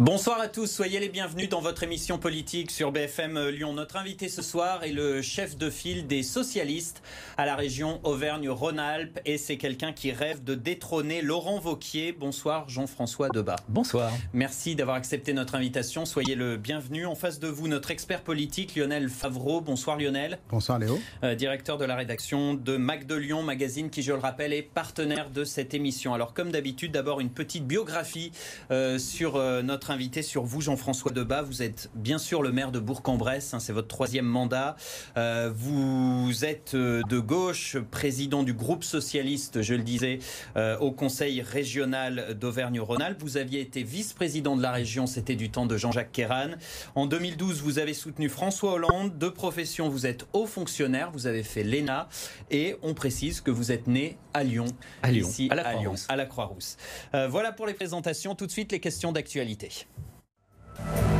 Bonsoir à tous, soyez les bienvenus dans votre émission politique sur BFM Lyon. Notre invité ce soir est le chef de file des socialistes à la région Auvergne-Rhône-Alpes et c'est quelqu'un qui rêve de détrôner Laurent Vauquier. Bonsoir Jean-François Debat. Bonsoir. Merci d'avoir accepté notre invitation, soyez le bienvenu. En face de vous, notre expert politique Lionel Favreau. Bonsoir Lionel. Bonsoir Léo. Euh, directeur de la rédaction de Mac de Lyon, magazine qui, je le rappelle, est partenaire de cette émission. Alors comme d'habitude, d'abord une petite biographie euh, sur euh, notre invité sur vous, Jean-François Debat. Vous êtes bien sûr le maire de Bourg-en-Bresse, hein, c'est votre troisième mandat. Euh, vous êtes euh, de gauche, président du groupe socialiste, je le disais, euh, au conseil régional d'Auvergne-Rhône-Alpes. Vous aviez été vice-président de la région, c'était du temps de Jean-Jacques Kéran. En 2012, vous avez soutenu François Hollande. De profession, vous êtes haut fonctionnaire, vous avez fait l'ENA et on précise que vous êtes né à Lyon, à Lyon, ici à la Croix-Rousse. À la Croix-Rousse. Euh, voilà pour les présentations. Tout de suite, les questions d'actualité. euch.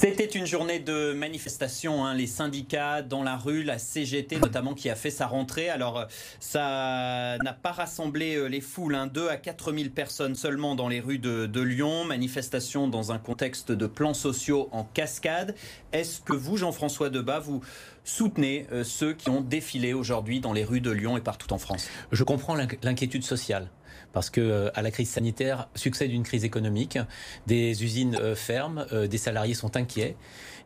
C'était une journée de manifestation, hein, les syndicats dans la rue, la CGT notamment qui a fait sa rentrée. Alors ça n'a pas rassemblé euh, les foules, hein, 2 à 4 000 personnes seulement dans les rues de, de Lyon, manifestation dans un contexte de plans sociaux en cascade. Est-ce que vous, Jean-François Debat, vous soutenez euh, ceux qui ont défilé aujourd'hui dans les rues de Lyon et partout en France? Je comprends l'inquiétude sociale parce que euh, à la crise sanitaire succède une crise économique, des usines euh, ferment, des salariés sont inquiets.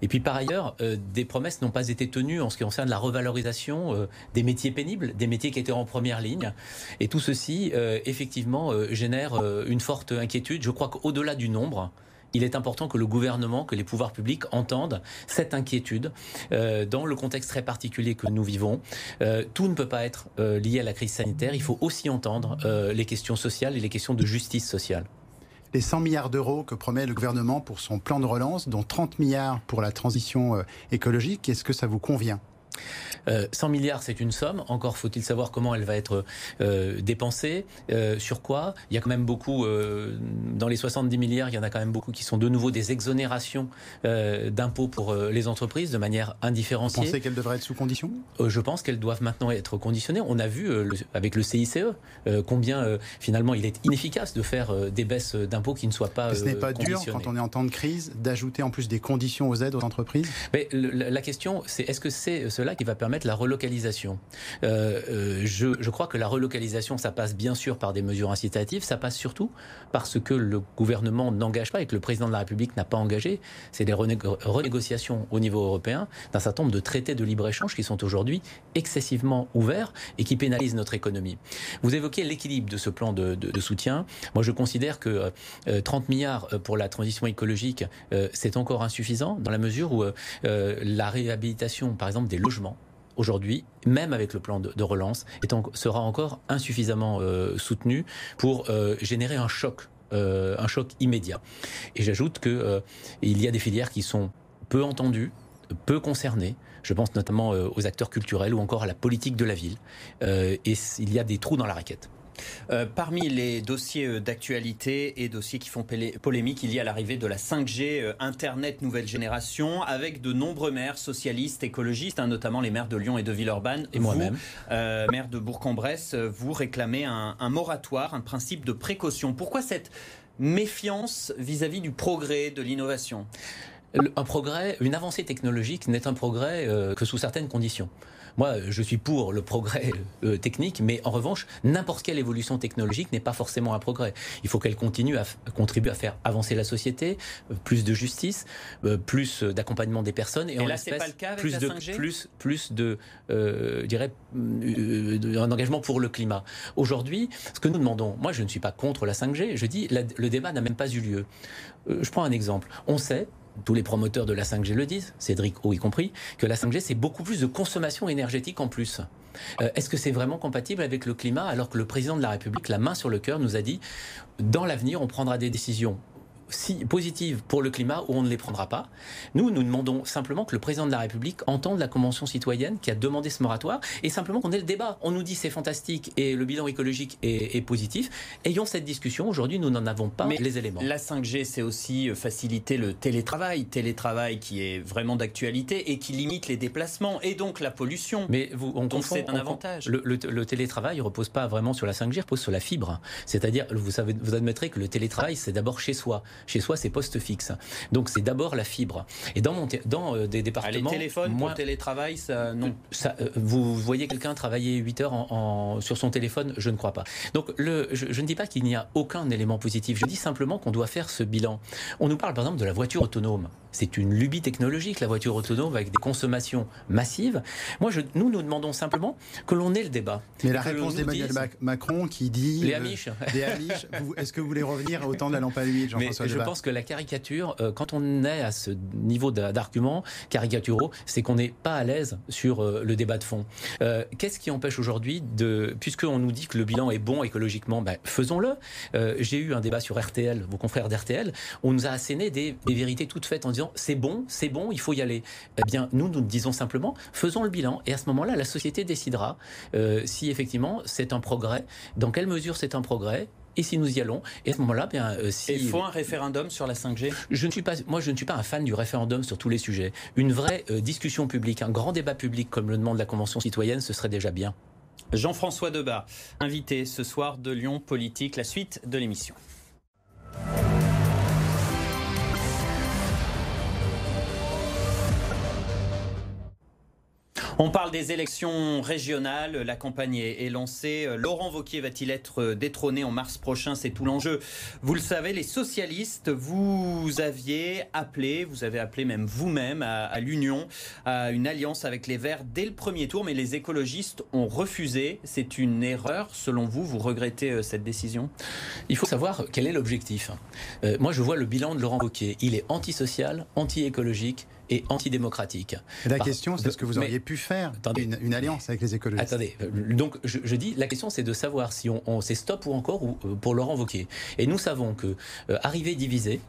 Et puis par ailleurs, des promesses n'ont pas été tenues en ce qui concerne la revalorisation des métiers pénibles, des métiers qui étaient en première ligne. Et tout ceci, effectivement, génère une forte inquiétude. Je crois qu'au-delà du nombre, il est important que le gouvernement, que les pouvoirs publics entendent cette inquiétude euh, dans le contexte très particulier que nous vivons. Euh, tout ne peut pas être euh, lié à la crise sanitaire. Il faut aussi entendre les questions sociales et les questions de justice sociale les 100 milliards d'euros que promet le gouvernement pour son plan de relance, dont 30 milliards pour la transition écologique, est-ce que ça vous convient? Euh, 100 milliards, c'est une somme. Encore faut-il savoir comment elle va être euh, dépensée, euh, sur quoi? Il y a quand même beaucoup, euh, dans les 70 milliards, il y en a quand même beaucoup qui sont de nouveau des exonérations euh, d'impôts pour euh, les entreprises de manière indifférenciée. Vous pensez qu'elles devraient être sous condition? Je pense qu'elles doivent maintenant être conditionnées. On a vu le, avec le CICE combien finalement il est inefficace de faire des baisses d'impôts qui ne soient pas. ce n'est pas dur quand on est en temps de crise d'ajouter en plus des conditions aux aides aux entreprises? Mais le, la question, c'est est-ce que c'est cela qui va permettre la relocalisation. Euh, euh, je, je, crois que la relocalisation, ça passe bien sûr par des mesures incitatives, ça passe surtout parce que le gouvernement n'engage pas et que le président de la République n'a pas engagé, c'est des renégo renégociations au niveau européen d'un certain nombre de traités de libre-échange qui sont aujourd'hui excessivement ouverts et qui pénalisent notre économie. Vous évoquez l'équilibre de ce plan de, de, de, soutien. Moi, je considère que euh, 30 milliards pour la transition écologique, euh, c'est encore insuffisant dans la mesure où euh, la réhabilitation, par exemple, des logements, aujourd'hui, même avec le plan de, relance, sera encore insuffisamment euh, soutenu pour euh, générer un choc, euh, un choc immédiat. Et j'ajoute que il y a des filières qui sont peu entendues, peu concernées. Je pense notamment aux acteurs culturels ou encore à la politique de la ville. Et il y a des trous dans la raquette. Euh, parmi les dossiers euh, d'actualité et dossiers qui font polémique, il y a l'arrivée de la 5G, euh, Internet nouvelle génération, avec de nombreux maires socialistes, écologistes, hein, notamment les maires de Lyon et de Villeurbanne. Et moi-même. Euh, maire de Bourg-en-Bresse, vous réclamez un, un, moratoire, un principe de précaution. Pourquoi cette méfiance vis-à-vis -vis du progrès, de l'innovation? Un progrès, une avancée technologique n'est un progrès que sous certaines conditions. Moi, je suis pour le progrès euh, technique, mais en revanche, n'importe quelle évolution technologique n'est pas forcément un progrès. Il faut qu'elle continue à contribuer à faire avancer la société, euh, plus de justice, euh, plus d'accompagnement des personnes, et, et en là, c'est pas le cas avec plus la de 5G plus plus de, je dirais, un engagement pour le climat. Aujourd'hui, ce que nous demandons, moi, je ne suis pas contre la 5G. Je dis, la, le débat n'a même pas eu lieu. Je prends un exemple. On sait tous les promoteurs de la 5G le disent, Cédric O y compris, que la 5G c'est beaucoup plus de consommation énergétique en plus. Euh, Est-ce que c'est vraiment compatible avec le climat alors que le président de la République, la main sur le cœur, nous a dit dans l'avenir on prendra des décisions si positives pour le climat ou on ne les prendra pas. Nous, nous demandons simplement que le président de la République entende la Convention citoyenne qui a demandé ce moratoire et simplement qu'on ait le débat. On nous dit c'est fantastique et le bilan écologique est, positif. Ayons cette discussion. Aujourd'hui, nous n'en avons pas les éléments. La 5G, c'est aussi euh, faciliter le télétravail. Télétravail qui est vraiment d'actualité et qui limite les déplacements et donc la pollution. Mais vous, on c'est un avantage. Le, le, télétravail ne repose pas vraiment sur la 5G, repose sur la fibre. C'est-à-dire, vous, savez, vous admettrez que le télétravail, c'est d'abord chez soi. Chez soi, c'est poste fixe. Donc c'est d'abord la fibre. Et dans, mon dans euh, des départements... les téléphones moi, pour télétravail, ça, non. Ça, euh, vous voyez quelqu'un travailler 8 heures en, sur son téléphone? Je ne crois pas. Donc le, je, je ne dis pas qu'il n'y a aucun élément positif. Je dis simplement qu'on doit faire ce bilan. On nous parle par exemple de la voiture autonome. C'est une lubie technologique, la voiture autonome, avec des consommations massives. Moi, je, nous, nous demandons simplement que l'on ait le débat. Mais la réponse d'Emmanuel Macron qui dit... Les Amish. Est-ce que vous voulez revenir au temps de la lampe à huile, Jean-François Je pense que la caricature, euh, quand on est à ce niveau d'arguments caricaturaux, c'est qu'on n'est pas à l'aise sur euh, le débat de fond. Euh, qu'est-ce qui empêche aujourd'hui de... Puisqu'on nous dit que le bilan est bon écologiquement, ben, faisons-le. J'ai eu un débat sur RTL, vos confrères d'RTL, on nous a asséné des, des vérités toutes faites en disant c'est bon, c'est bon, il faut y aller. Eh bien, nous, nous disons simplement, faisons le bilan. Et à ce moment-là, la société décidera si effectivement c'est un progrès, dans quelle mesure c'est un progrès, et si nous y allons. Et à ce moment-là, bien, euh, si... il faut un référendum sur la 5G je ne suis pas, Moi, je ne suis pas un fan du référendum sur tous les sujets. Une vraie euh, discussion publique, un grand débat public, comme le demande la Convention citoyenne, ce serait déjà bien. Jean-François Debat, invité ce soir de Lyon Politique, la suite de l'émission. On parle des élections régionales. La campagne est, lancée. Laurent Vauquier va-t-il être détrôné en mars prochain? C'est tout l'enjeu. Vous le savez, les socialistes, vous aviez appelé, vous avez appelé même vous-même à, l'union, à une alliance avec les Verts dès le premier tour, mais les écologistes ont refusé. C'est une erreur, selon vous Vous regrettez euh, cette décision? Il faut savoir quel est l'objectif. Euh, moi, je vois le bilan de Laurent Vauquier. Il est antisocial, anti-écologique et antidémocratique. la question, c'est ce que vous auriez pu faire une, alliance avec les écologistes. Attendez, euh, donc je, dis, la question c'est de savoir si on, c'est stop ou encore ou, euh, pour Laurent Wauquiez. Et nous savons que euh, arriver divisé,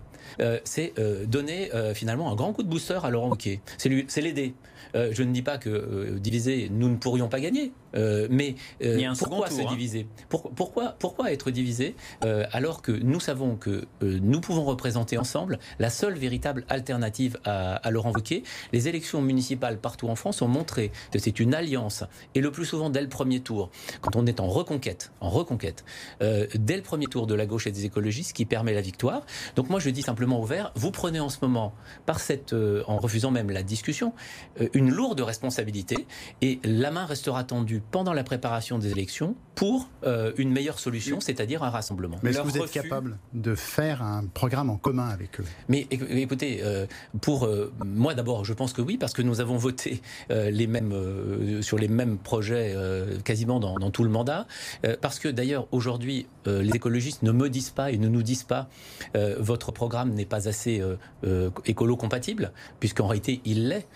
c'est donner finalement un grand coup de booster à Laurent Wauquiez. C'est l'aider. Je ne dis pas que divisé, nous ne pourrions pas gagner. Euh, mais euh, pourquoi se hein. diviser? Pourquoi, pourquoi être divisé? Euh, alors que nous savons que nous pouvons représenter ensemble la seule véritable alternative à, Laurent Wauquiez Les élections municipales partout en France ont montré que c'est une alliance et le plus souvent dès le premier tour, quand on est en reconquête, en reconquête, dès le premier tour de la gauche et des écologistes qui permet la victoire. Donc moi je dis simplement au vert, vous prenez en ce moment, par cette, en refusant même la discussion, une lourde responsabilité et la main restera tendue pendant la préparation des élections pour euh, une meilleure solution, c'est-à-dire un rassemblement. Mais est-ce que vous êtes capable de faire un programme en commun avec eux? Mais écoutez, euh, pour euh, moi d'abord, je pense que oui, parce que nous avons voté les mêmes, sur les mêmes projets quasiment dans, dans, tout le mandat. parce que d'ailleurs, aujourd'hui, les écologistes ne me disent pas et ne nous disent pas votre programme n'est pas assez écolo-compatible, puisqu'en réalité, il l'est.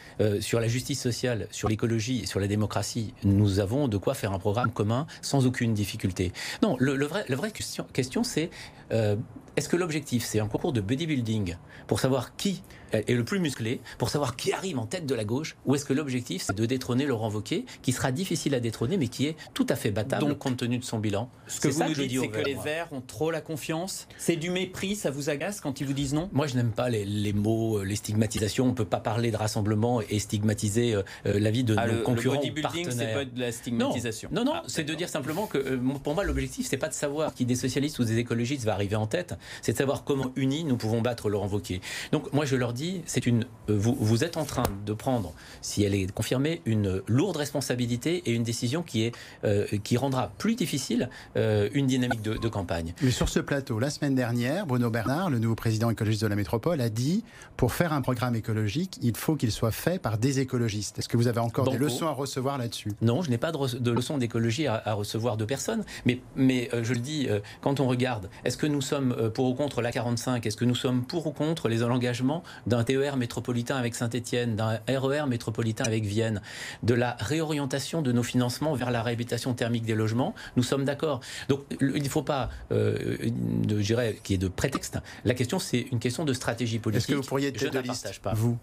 sur la justice sociale, sur l'écologie et sur la démocratie, nous avons de quoi faire un programme commun sans aucune difficulté. Non, le, vrai, la vraie question, question c'est euh, est-ce que l'objectif, c'est un concours de bodybuilding pour savoir qui est le plus musclé, pour savoir qui arrive en tête de la gauche, ou est-ce que l'objectif, c'est de détrôner Laurent Wauquiez, qui sera difficile à détrôner, mais qui est tout à fait battable compte tenu de son bilan Ce que vous nous dites, c'est que les Verts ont trop la confiance. C'est du mépris, ça vous agace quand ils vous disent non? Moi, je n'aime pas les, mots, euh, les stigmatisations. On ne peut pas parler de rassemblement et stigmatiser euh, la vie de ah, nos concurrents le bodybuilding, c'est pas de la stigmatisation. Non, non, ah, c'est de dire simplement que pour moi, l'objectif, c'est pas de savoir qui des socialistes ou des écologistes va arriver en tête, c'est de savoir comment unis nous pouvons battre Laurent Wauquiez. Donc moi je leur dis, c'est une, euh, vous, vous, êtes en train de prendre, si elle est confirmée, une lourde responsabilité et une décision qui, est, euh, qui rendra plus difficile euh, une dynamique de, campagne. Mais sur ce plateau, la semaine dernière, Bruno Bernard, le nouveau président écologiste de la métropole, a dit, pour faire un programme écologique, il faut qu'il soit fait par des écologistes. Est-ce que vous avez encore des leçons à recevoir là-dessus? Non, je n'ai pas de, leçons d'écologie à, recevoir de personne, mais, mais je le dis, quand on regarde, est-ce que nous sommes pour ou contre la 45 Est-ce que nous sommes pour ou contre les l'engagement d'un TER métropolitain avec Saint-Etienne, d'un RER métropolitain avec Vienne, de la réorientation de nos financements vers la réhabilitation thermique des logements Nous sommes d'accord. Donc il ne faut pas, euh, je dirais, qu'il y ait de prétexte. La question, c'est une question de stratégie politique. Est-ce que vous pourriez être de liste, pas. vous?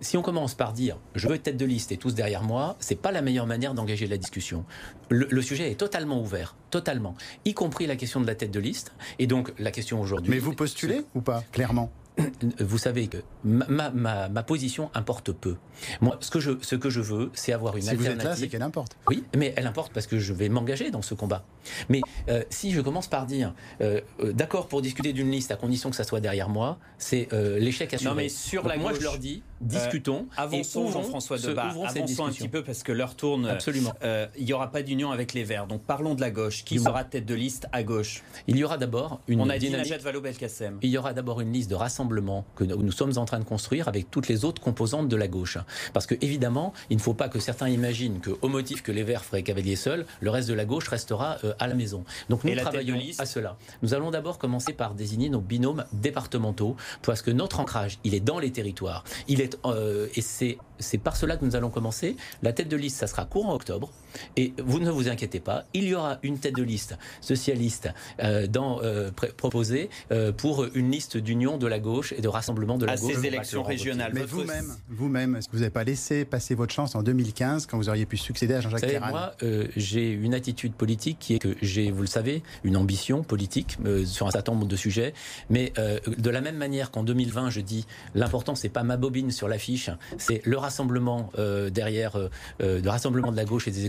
Si on commence par dire je veux être tête de liste et tous derrière moi, c'est pas la meilleure manière d'engager la discussion. Le, sujet est totalement ouvert, totalement, y compris la question de la tête de liste. Et donc la question aujourd'hui. Mais vous postulez ou pas, clairement? Vous savez que ma, ma, ma, position importe peu. Moi, ce que je, ce que je veux, c'est avoir une si alternative. vous êtes là, c'est qu'elle importe. Oui, mais elle importe parce que je vais m'engager dans ce combat. Mais euh, si je commence par dire euh, euh, d'accord pour discuter d'une liste à condition que ça soit derrière moi, c'est l'échec assuré. Non, mais sur la moi, je leur dis discutons. avançons, Jean-François Debat. Avançons un petit peu parce que l'heure tourne. Absolument. il n'y aura pas d'union avec les Verts. Donc parlons de la gauche. Qui sera tête de liste à gauche? Il y aura d'abord une. On a dit Najat Vallaud-Belkacem. Il y aura d'abord une liste de rassemblement que nous sommes en train de construire avec toutes les autres composantes de la gauche. Parce que évidemment, il ne faut pas que certains imaginent qu'au motif que les Verts feraient cavalier seul, le reste de la gauche restera à la maison. Donc nous travaillons à cela. Nous allons d'abord commencer par désigner nos binômes départementaux, parce que notre ancrage, il est dans les territoires. Il est, euh, et c'est, par cela que nous allons commencer. La tête de liste, ça sera courant octobre. Et vous ne vous inquiétez pas, il y aura une tête de liste socialiste euh, dans, euh, proposée pour une liste d'union de la gauche et de rassemblement de la à gauche. ces élections régionales. Mais vous-même, vous-même, est-ce que vous n'avez pas laissé passer votre chance en 2015 quand vous auriez pu succéder à Jean-Jacques Ferrand Moi, j'ai une attitude politique qui est que j'ai, vous le savez, une ambition politique euh, sur un certain nombre de sujets. Mais euh, de la même manière qu'en 2020, je dis l'important c'est pas ma bobine sur l'affiche, c'est le rassemblement euh, derrière, le rassemblement de la gauche et des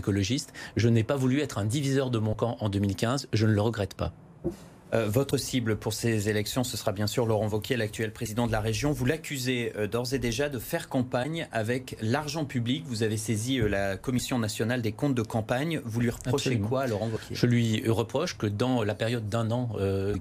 Je n'ai pas voulu être un diviseur de mon camp en 2015. Je ne le regrette pas. Euh, votre cible pour ces élections, ce sera bien sûr Laurent Wauquiez, l'actuel président de la région. Vous l'accusez euh, d'ores et déjà de faire campagne avec l'argent public. Vous avez saisi euh, la Commission nationale des comptes de campagne. Vous lui reprochez quoi, Laurent Wauquiez? Je lui reproche que dans la période d'un an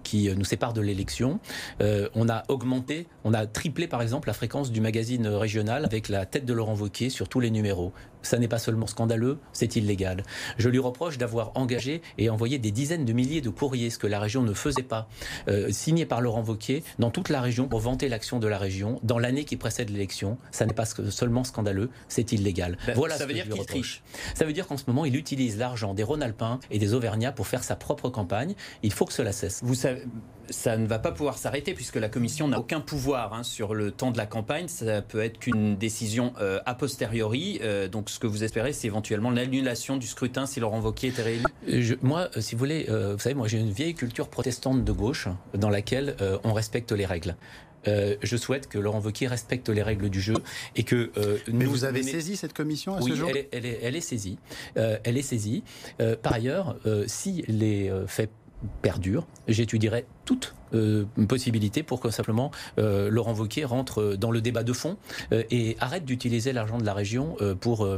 qui nous sépare de l'élection, on a augmenté, on a triplé par exemple la fréquence du magazine régional avec la tête de Laurent Wauquiez sur tous les numéros ça n'est pas seulement scandaleux, c'est illégal. Je lui reproche d'avoir engagé et envoyé des dizaines de milliers de courriers, ce que la région ne faisait pas, euh, signés par Laurent Wauquiez, dans toute la région pour vanter l'action de la région dans l'année qui précède l'élection. Ça n'est pas seulement scandaleux, c'est illégal. Ben, voilà ça veut dire qu'il triche. Ça veut dire qu'en ce moment, il utilise l'argent des Rhône-Alpins et des Auvergnats pour faire sa propre campagne. Il faut que cela cesse. Vous savez, ça ne va pas pouvoir s'arrêter puisque la Commission n'a aucun pouvoir hein, sur le temps de la campagne. Ça peut être qu'une décision euh, a posteriori. Euh, donc ce que vous espérez, c'est éventuellement l'annulation du scrutin si Laurent Wauquiez était réélu Moi, euh, si vous voulez, vous savez, moi j'ai une vieille culture protestante de gauche dans laquelle on respecte les règles. je souhaite que Laurent Wauquiez respecte les règles du jeu et que Mais vous avez saisi cette commission à ce jour? elle est, elle, est, elle est saisie. elle est saisie. par ailleurs, si les faits perdurent, j'étudierai toutes euh, possibilité pour que simplement euh, Laurent Wauquiez rentre dans le débat de fond euh, et arrête d'utiliser l'argent de la région euh, pour,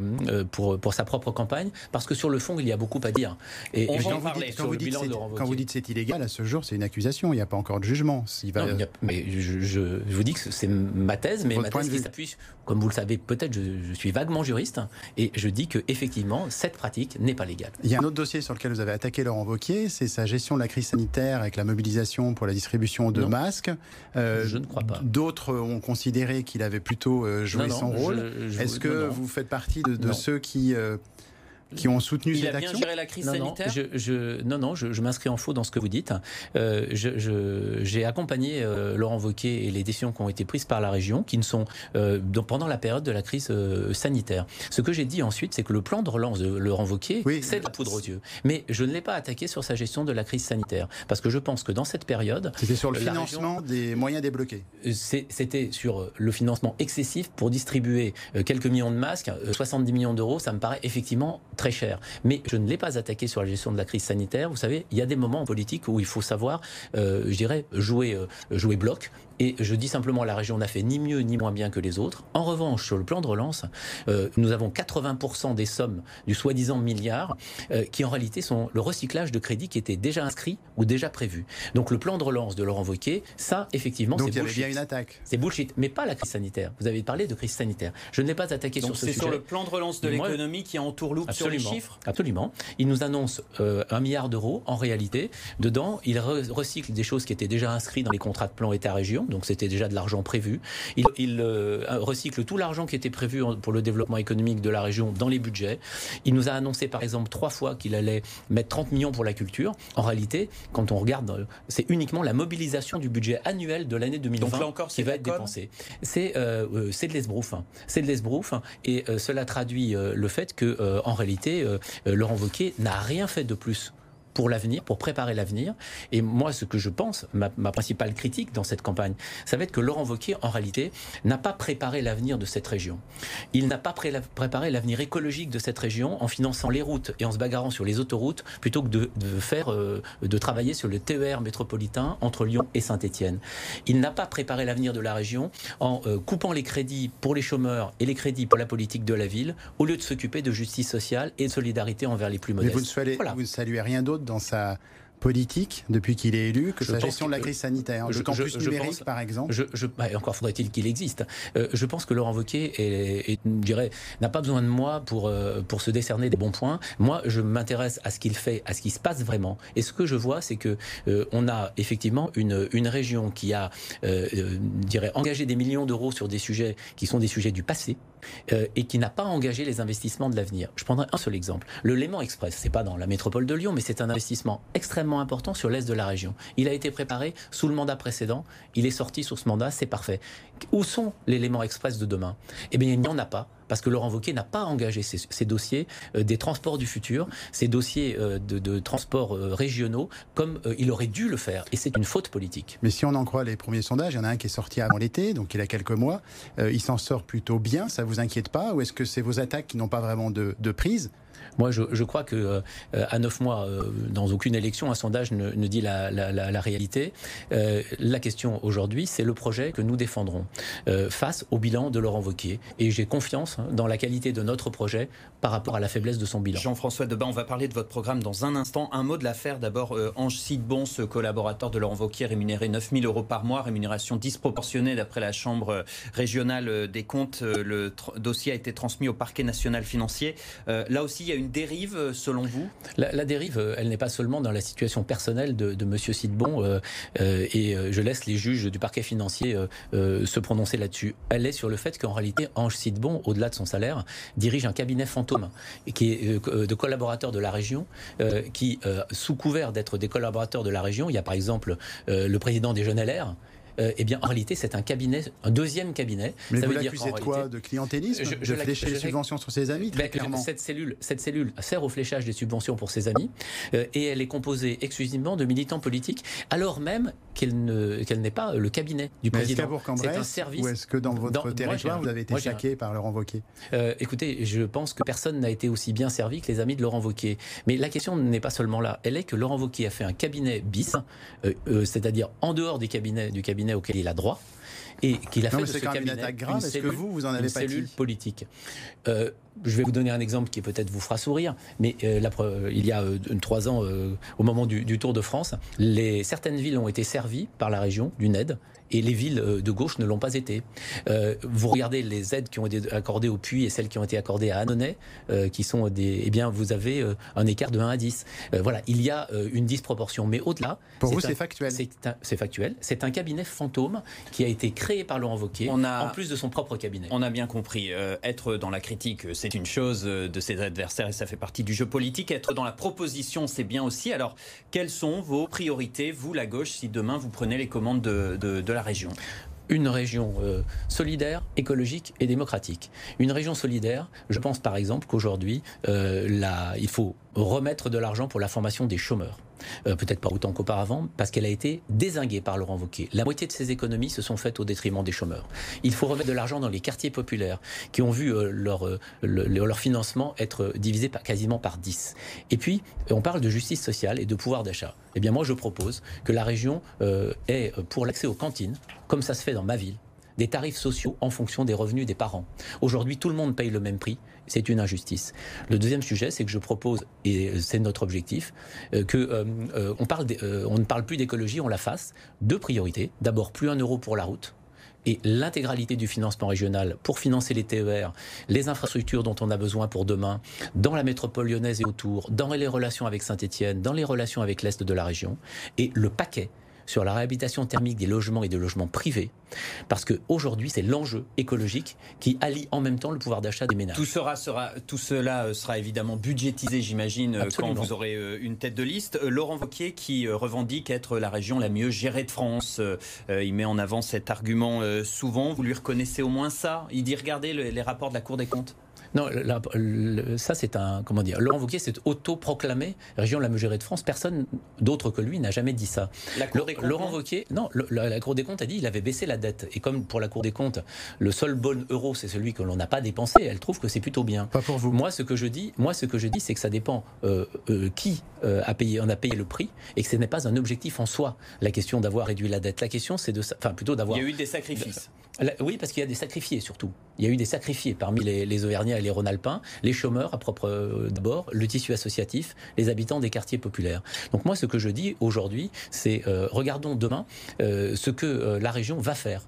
pour, pour sa propre campagne, parce que sur le fond, il y a beaucoup à dire. Et, On va en parler quand, vous dites, quand vous dites c'est illégal, à ce jour, c'est une accusation, il n'y a pas encore de jugement. Va... mais je, je, vous dis que c'est ma thèse, mais ma thèse qui s'appuie, comme vous le savez peut-être, je, je, suis vaguement juriste, et je dis que effectivement cette pratique n'est pas légale. Il y a un autre dossier sur lequel vous avez attaqué Laurent Wauquiez, c'est sa gestion de la crise sanitaire avec la mobilisation pour la distribution de masques. Euh, je ne crois pas. D'autres ont considéré qu'il avait plutôt euh, joué son rôle. Est-ce que vous faites partie de, ceux qui euh, qui ont soutenu il cette a bien géré la crise non, sanitaire non, je, non, non, je, m'inscris en faux dans ce que vous dites. Euh, j'ai accompagné euh, Laurent Wauquiez et les décisions qui ont été prises par la région, qui ne sont euh, pendant la période de la crise euh, sanitaire. Ce que j'ai dit ensuite, c'est que le plan de relance de Laurent Wauquiez, c'est de la poudre aux yeux. Mais je ne l'ai pas attaqué sur sa gestion de la crise sanitaire, parce que je pense que dans cette période, c'était sur le financement des moyens débloqués. C'était sur le financement excessif pour distribuer quelques millions de masques, 70 millions d'euros. Ça me paraît effectivement très cher. Mais je ne l'ai pas attaqué sur la gestion de la crise sanitaire. Vous savez, il y a des moments en politique où il faut savoir, euh, je dirais, jouer, euh, jouer bloc Et je dis simplement, la région n'a fait ni mieux ni moins bien que les autres. En revanche, sur le plan de relance, euh, nous avons 80% des sommes du soi-disant milliard euh, qui en réalité sont le recyclage de crédits qui étaient déjà inscrits ou déjà prévus. Donc le plan de relance de Laurent Wauquiez, ça, effectivement, c'est bullshit. Donc il y avait bien une attaque. C'est bullshit, mais pas la crise sanitaire. Vous avez parlé de crise sanitaire. Je ne l'ai pas attaqué sur ce sujet. C'est sur le plan de relance de l'économie qui entourloupe sur les chiffres? Absolument. Il nous annonce euh, un milliard d'euros. En réalité, dedans, il recycle des choses qui étaient déjà inscrites dans les contrats de plan État-région, donc c'était déjà de l'argent prévu. Il, euh, recycle tout l'argent qui était prévu pour le développement économique de la région dans les budgets. Il nous a annoncé par exemple trois fois qu'il allait mettre 30 millions pour la culture. En réalité, quand on regarde, euh, c'est uniquement la mobilisation du budget annuel de l'année 2020 donc là encore, qui va être dépensé. C'est euh, c'est de l'esbrouf. Hein. C'est de l'esbrouf hein. et cela traduit le fait que en réalité, Laurent Wauquiez n'a rien fait de plus pour l'avenir, pour préparer l'avenir. Et moi, ce que je pense, ma, principale critique dans cette campagne, ça va être que Laurent Wauquiez, en réalité, n'a pas préparé l'avenir de cette région. Il n'a pas préparé l'avenir écologique de cette région en finançant les routes et en se bagarrant sur les autoroutes plutôt que de, faire, euh, de travailler sur le TER métropolitain entre Lyon et Saint-Étienne. Il n'a pas préparé l'avenir de la région en euh, coupant les crédits pour les chômeurs et les crédits pour la politique de la ville, au lieu de s'occuper de justice sociale et de solidarité envers les plus modestes. Mais vous ne saluez rien d'autre dans sa politique depuis qu'il est élu que sa gestion de la crise sanitaire Le campus numérique, par exemple je, bah, Encore faudrait-il qu'il existe. Euh, je pense que Laurent Wauquiez n'a pas besoin de moi pour, euh, pour se décerner des bons points. Moi, je m'intéresse à ce qu'il fait, à ce qui se passe vraiment. Et ce que je vois, c'est que euh, on a effectivement une, une région qui a dirais, engagé des millions d'euros sur des sujets qui sont des sujets du passé, euh, et qui n'a pas engagé les investissements de l'avenir. Je prendrai un seul exemple. Le Léman Express, c'est pas dans la métropole de Lyon, mais c'est un investissement extrêmement important sur l'est de la région. Il a été préparé sous le mandat précédent, il est sorti sous ce mandat, c'est parfait. Où sont les Léman Express de demain? Eh bien, il n'y en a pas parce que Laurent Wauquiez n'a pas engagé ces, dossiers euh, des transports du futur, ces dossiers euh, de, transports régionaux, comme il aurait dû le faire. Et c'est une faute politique. Mais si on en croit les premiers sondages, il y en a un qui est sorti avant l'été, donc il a quelques mois. il s'en sort plutôt bien. Ça vous inquiète pas Ou est-ce que c'est vos attaques qui n'ont pas vraiment de, prise? Moi, je, crois que euh, à neuf mois, euh, dans aucune élection, un sondage ne, dit la, réalité. Euh, la question aujourd'hui, c'est le projet que nous défendrons face au bilan de Laurent Wauquiez. Et j'ai confiance hein, dans la qualité de notre projet par rapport à la faiblesse de son bilan. Jean-François Debat, on va parler de votre programme dans un instant. Un mot de l'affaire d'abord. Ange Sidbon, ce collaborateur de Laurent Wauquiez, rémunéré 9 000 euros par mois, rémunération disproportionnée d'après la Chambre régionale des comptes. Le dossier a été transmis au parquet national financier. là aussi, y a une dérive euh, selon vous? La, dérive, euh, elle n'est pas seulement dans la situation personnelle de, Monsieur Sidbon, euh, et je laisse les juges du parquet financier se prononcer là-dessus. Elle est sur le fait qu'en réalité, Ange Sidbon, au-delà de son salaire, dirige un cabinet fantôme qui est de collaborateurs de la région, qui, sous couvert d'être des collaborateurs de la région, il y a par exemple le président des Jeunes LR, euh, eh bien, en réalité, c'est un cabinet, un deuxième cabinet. Mais ça vous l'accusez de quoi De clientélisme De flécher les subventions sur ses amis, très ben, clairement. Cette cellule, cette cellule sert au fléchage des subventions pour ses amis, euh, et elle est composée exclusivement de militants politiques, alors même qu'elle n'est pas le cabinet du président. C'est un service. Ou est-ce que dans votre territoire, vous avez été chaqué par Laurent Wauquiez? Euh, Écoutez, je pense que personne n'a été aussi bien servi que les amis de Laurent Wauquiez. Mais la question n'est pas seulement là. Elle est que Laurent Wauquiez a fait un cabinet bis, c'est-à-dire en dehors des cabinets, du cabinet auquel il a droit et qu'il a fait de ce cabinet une cellule, que vous, vous en avez cellule politique. Euh, je vais vous donner un exemple qui peut-être vous fera sourire, mais euh, il y a euh, trois ans, au moment du, du, Tour de France, les, certaines villes ont été servies par la région d'une aide et les villes euh, de gauche ne l'ont pas été. Euh, vous regardez les aides qui ont été accordées au Puy et celles qui ont été accordées à Annonay, euh, qui sont des, eh bien, vous avez un écart de 1 à 10. voilà, il y a une disproportion, mais au-delà. Pour vous, c'est factuel. C'est factuel. C'est un cabinet fantôme qui a été créé par Laurent Wauquiez, en plus de son propre cabinet. On a bien compris. être dans la critique, c'est une chose de ses adversaires et ça fait partie du jeu politique. Être dans la proposition, c'est bien aussi. Alors, quelles sont vos priorités, vous, la gauche, si demain vous prenez les commandes de, de, de la région? Une région euh, solidaire, écologique et démocratique. Une région solidaire, je pense par exemple qu'aujourd'hui, euh, il faut remettre de l'argent pour la formation des chômeurs. Peut-être pas autant qu'auparavant, parce qu'elle a été désinguée par Laurent Wauquiez. La moitié de ces économies se sont faites au détriment des chômeurs. Il faut remettre de l'argent dans les quartiers populaires qui ont vu leur, leur financement être divisé par, quasiment par 10. Et puis, on parle de justice sociale et de pouvoir d'achat. Eh bien, moi, je propose que la région ait, pour l'accès aux cantines, comme ça se fait dans ma ville, des tarifs sociaux en fonction des revenus des parents. Aujourd'hui, tout le monde paye le même prix. C'est une injustice. Le deuxième sujet, c'est que je propose, et c'est notre objectif, euh, euh, euh, on ne parle plus d'écologie, on la fasse. Deux priorités. D'abord, plus un euro pour la route et l'intégralité du financement régional pour financer les TER, les infrastructures dont on a besoin pour demain, dans la métropole lyonnaise et autour, dans les relations avec Saint-Etienne, dans les relations avec l'Est de la région, et le paquet sur la réhabilitation thermique des logements et des logements privés, parce qu'aujourd'hui, c'est l'enjeu écologique qui allie en même temps le pouvoir d'achat des ménages. Tout, sera, sera, tout cela euh, sera évidemment budgétisé, j'imagine, euh, quand vous aurez euh, une tête de liste. Laurent Wauquiez, qui revendique être la région la mieux gérée de France, il met en avant cet argument souvent. Vous lui reconnaissez au moins ça? Il dit regardez les rapports de la Cour des comptes non, ça c'est un comment dire. Laurent Wauquiez s'est auto-proclamé région la mieux gérée de France. Personne d'autre que lui n'a jamais dit ça. La Cour des comptes, Laurent Wauquiez, non, la, Cour des comptes a dit qu'il avait baissé la dette. Et comme pour la Cour des comptes, le seul bon euro c'est celui que l'on n'a pas dépensé, elle trouve que c'est plutôt bien. Pas pour vous. Moi, ce que je dis, moi ce que je dis, c'est que ça dépend euh, euh, qui euh, a payé, on a payé le prix, et que ce n'est pas un objectif en soi. La question d'avoir réduit la dette. La question, c'est de, enfin plutôt d'avoir. Il y a eu des sacrifices. Oui, parce qu'il y a des sacrifiés surtout. Il y a eu des sacrifiés parmi les, Auvergnats et les Rhône-Alpins les chômeurs à propre euh, d'abord, le tissu associatif, les habitants des quartiers populaires. Donc moi, ce que je dis aujourd'hui, c'est euh, regardons demain euh, ce que la région va faire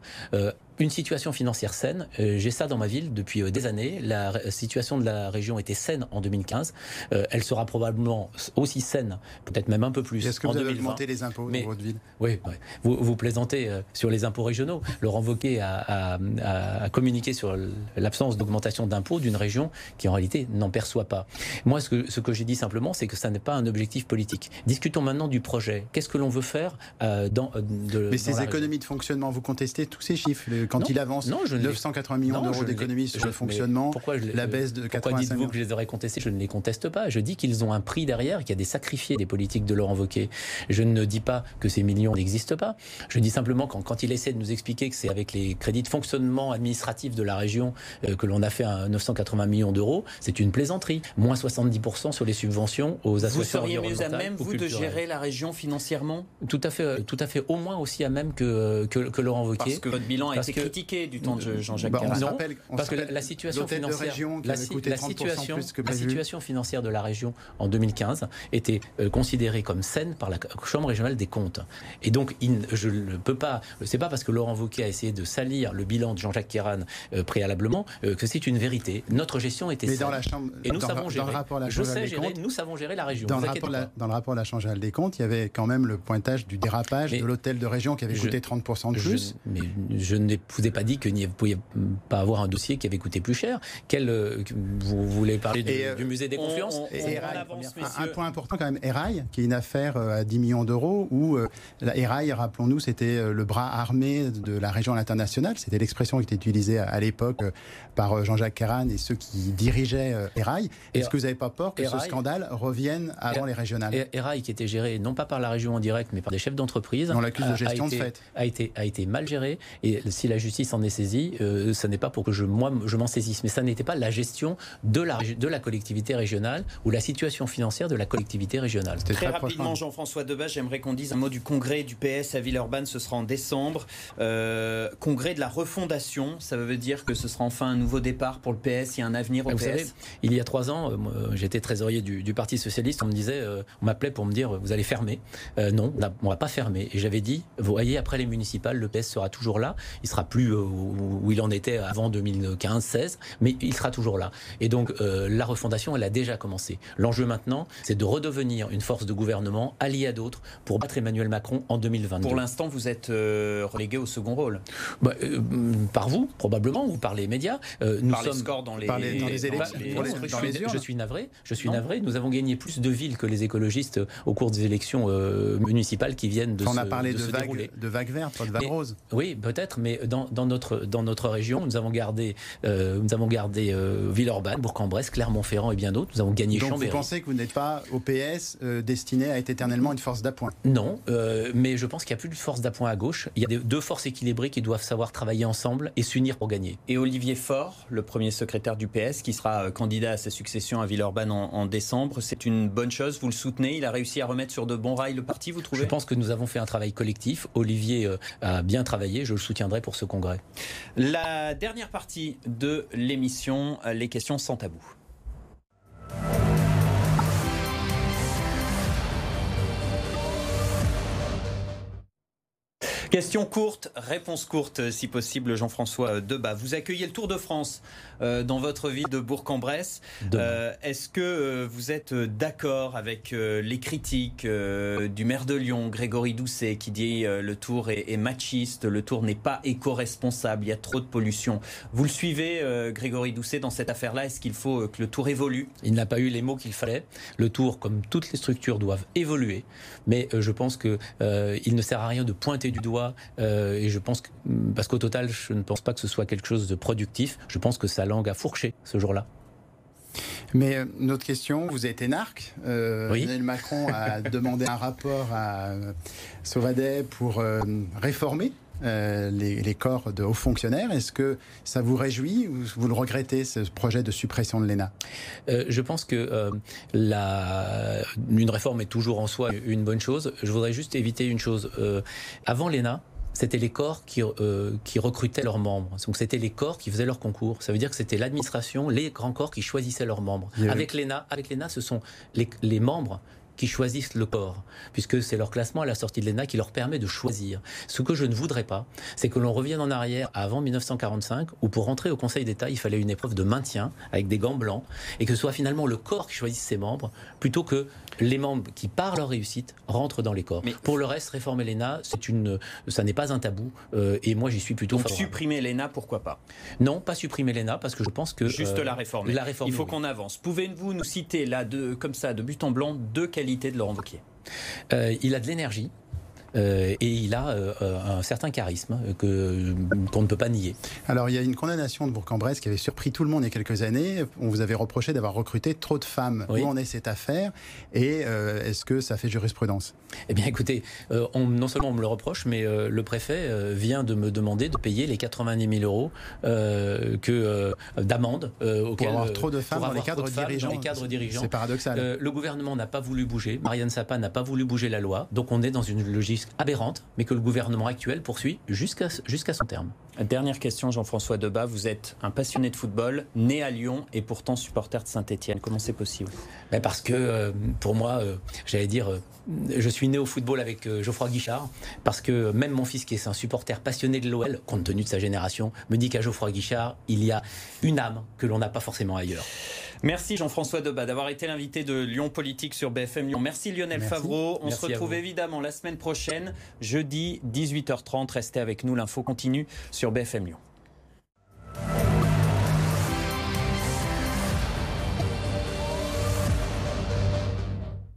une situation financière saine. Euh, j'ai ça dans ma ville depuis euh, des années. La situation de la région était saine en 2015. Euh, elle sera probablement aussi saine, peut-être même un peu plus. Est-ce que vous avez augmenté les impôts dans votre ville? Oui, Vous, vous, plaisantez sur les impôts régionaux. Laurent Wauquiez a, communiqué sur l'absence d'augmentation d'impôts d'une région qui en réalité n'en perçoit pas. Moi, ce que, ce que j'ai dit simplement, c'est que ça n'est pas un objectif politique. Discutons maintenant du projet. Qu'est-ce que l'on veut faire dans, de, Mais ces économies de fonctionnement, vous contestez tous ces chiffres quand il avance non, je 980 millions d'euros d'économies sur le fonctionnement, pourquoi la baisse de 85 Pourquoi dites-vous que je les aurais contestés Je ne les conteste pas. Je dis qu'ils ont un prix derrière, qu'il y a des sacrifiés des politiques de Laurent Wauquiez. Je ne dis pas que ces millions n'existent pas. Je dis simplement quand, quand il essaie de nous expliquer que c'est avec les crédits de fonctionnement administratif de la région euh, que l'on a fait un 980 millions d'euros, c'est une plaisanterie. Moins 70% sur les subventions aux associations Vous seriez mieux à même, vous, de gérer la région financièrement? Tout à fait, tout à fait, au moins aussi à même que, que, Laurent Wauquiez. Parce que votre bilan a été critiqué du temps de Jean-Jacques bah, Non, parce que la, situation financière, la, situation, la situation financière de la région en 2015 était euh, considérée comme saine par la Chambre régionale des comptes. Et donc, je ne peux pas. C'est pas parce que Laurent Wauquiez a essayé de salir le bilan de Jean-Jacques Kéran euh, préalablement euh, que c'est une vérité. Notre gestion était Mais Dans la chambre, et nous savons gérer. je sais gérer. Nous savons gérer la région. Dans, le rapport, dans le rapport de la Chambre régionale des comptes, il y avait quand même le pointage du dérapage de l'hôtel de région qui avait coûté 30% de plus. mais je ne vous ai pas dit que vous pouviez pas avoir un dossier qui avait coûté plus cher. Quel, euh, vous voulez parler du, euh, musée des confiances un, point important quand même, Erail, qui est une affaire euh, à 10 millions d'euros, où la Erail, rappelons-nous, c'était le bras armé de la région internationale. C'était l'expression qui était utilisée à, l'époque par Jean-Jacques Kéran et ceux qui dirigeaient Erail. Est-ce que vous n'avez pas peur que ce scandale revienne avant les régionales Erail, qui était géré non pas par la région en direct, mais par des chefs d'entreprise, on l'accuse de gestion de fait, a été, a été mal géré. Et si la justice en est saisie, ce n'est pas pour que je, moi, je m'en saisisse. Mais ça n'était pas la gestion de la, de la collectivité régionale ou la situation financière de la collectivité régionale. Très, très rapidement, Jean-François Debat, j'aimerais qu'on dise un mot du congrès du PS à Villeurbanne. Ce sera en décembre. Euh, congrès de la refondation. Ça veut dire que ce sera enfin un nouveau départ pour le PS. Il y a un avenir au Vous PS. Savez, il y a trois ans, euh, j'étais trésorier du, Parti Socialiste. On me disait, euh, on m'appelait pour me dire, vous allez fermer. non, on ne va pas fermer. Et j'avais dit, vous voyez, après les municipales, le PS sera toujours là. Il sera plus où il en était avant 2015-16, mais il sera toujours là. Et donc euh, la refondation, elle a déjà commencé. L'enjeu maintenant, c'est de redevenir une force de gouvernement alliée à d'autres pour battre Emmanuel Macron en 2022. Pour l'instant, vous êtes euh, relégué au second rôle. Bah, euh, par vous, probablement, ou par les médias. nous par sommes les scores dans les, dans les élections. je, suis navré. Je suis navré. Nous avons gagné plus de villes que les écologistes au cours des élections municipales qui viennent de On se a parlé de, de, vertes, pas de vagues roses. Oui, peut-être, mais dans, notre, dans notre région, nous avons gardé, nous avons gardé Villeurbanne, Bourg-en-Bresse, Clermont-Ferrand et bien d'autres. Nous avons gagné Donc Chambéry. vous pensez que vous n'êtes pas au PS destiné à être éternellement une force d'appoint? Non, mais je pense qu'il n'y a plus de force d'appoint à gauche. Il y a deux forces équilibrées qui doivent savoir travailler ensemble et s'unir pour gagner. Et Olivier Faure, le premier secrétaire du PS, qui sera candidat à sa succession à Villeurbanne en, en décembre, c'est une bonne chose. Vous le soutenez? Il a réussi à remettre sur de bons rails le parti, vous trouvez? Je pense que nous avons fait un travail collectif. Olivier euh, a bien travaillé. Je le soutiendrai pour ce congrès. La dernière partie de l'émission, les questions sans tabou. Question courte, réponse courte si possible, Jean-François Debat. Vous accueillez le Tour de France euh, dans votre ville de Bourg-en-Bresse. Euh, est-ce que euh, vous êtes d'accord avec les critiques du maire de Lyon, Grégory Doucet, qui dit le Tour est, machiste, le Tour n'est pas éco-responsable, il y a trop de pollution? Vous le suivez, Grégory Doucet, dans cette affaire-là? Est-ce qu'il faut que le Tour évolue? Il n'a pas eu les mots qu'il fallait. Le Tour, comme toutes les structures, doivent évoluer. Mais je pense qu'il ne sert à rien de pointer du doigt euh, et je pense que, parce qu'au total, je ne pense pas que ce soit quelque chose de productif. Je pense que sa langue a fourché ce jour-là. Mais euh, notre question, vous êtes énarque. Euh, Emmanuel Macron a demandé un rapport à euh, Sauvadet pour réformer les, corps de hauts fonctionnaires. Est-ce que ça vous réjouit ou vous le regrettez, ce projet de suppression de l'ENA? Je pense que la, une réforme est toujours en soi une bonne chose. Je voudrais juste éviter une chose. avant l'ENA, c'était les corps qui, euh, qui recrutaient leurs membres. Donc c'était les corps qui faisaient leur concours. Ça veut dire que c'était l'administration, les grands corps qui choisissaient leurs membres. Avec l'ENA, avec l'ENA, ce sont les, les membres qui choisissent le corps, puisque c'est leur classement à la sortie de l'ENA qui leur permet de choisir. Ce que je ne voudrais pas, c'est que l'on revienne en arrière avant 1945, où pour rentrer au Conseil d'État, il fallait une épreuve de maintien avec des gants blancs, et que ce soit finalement le corps qui choisisse ses membres, plutôt que les membres qui, par leur réussite, rentrent dans les corps. Mais pour le reste, réformer l'ENA, c'est une, ça n'est pas un tabou, euh, et moi j'y suis plutôt Donc supprimer l'ENA, pourquoi pas? Non, pas supprimer l'ENA, parce que je pense que... Juste euh, la réformer. La réforme. Il faut qu'on avance. Pouvez-vous nous citer là, de, comme ça, de but en blanc, deux de Laurent Wauquiez euh, Il a de l'énergie. Euh, et il a euh, un certain charisme que qu'on ne peut pas nier. Alors il y a une condamnation de Bourg-en-Bresse qui avait surpris tout le monde il y a quelques années. On vous avait reproché d'avoir recruté trop de femmes. Où en est cette affaire? Et est-ce que ça fait jurisprudence? Eh bien écoutez, on, non seulement on me le reproche, mais le préfet vient de me demander de payer les 90 000 euros que d'amende pour avoir trop de femmes dans les cadres dirigeants. les cadres dirigeants. C'est paradoxal. le gouvernement n'a pas voulu bouger. Marianne Sapin n'a pas voulu bouger la loi. Donc on est dans une logique aberrante, mais que le gouvernement actuel poursuit jusqu'à son terme. Dernière question, Jean-François Debat. Vous êtes un passionné de football, né à Lyon et pourtant supporter de Saint-Etienne. Comment c'est possible? Ben Parce que euh, pour moi, euh, j'allais dire, euh, je suis né au football avec Geoffroy Guichard. Parce que même mon fils, qui est un supporter passionné de l'OL, compte tenu de sa génération, me dit qu'à Geoffroy Guichard, il y a une âme que l'on n'a pas forcément ailleurs. Merci Jean-François Debat d'avoir été l'invité de Lyon Politique sur BFM Lyon. Merci Lionel Favreau. On se retrouve évidemment la semaine prochaine, jeudi 18h30. Restez avec nous, l'info continue sur BFM Lyon.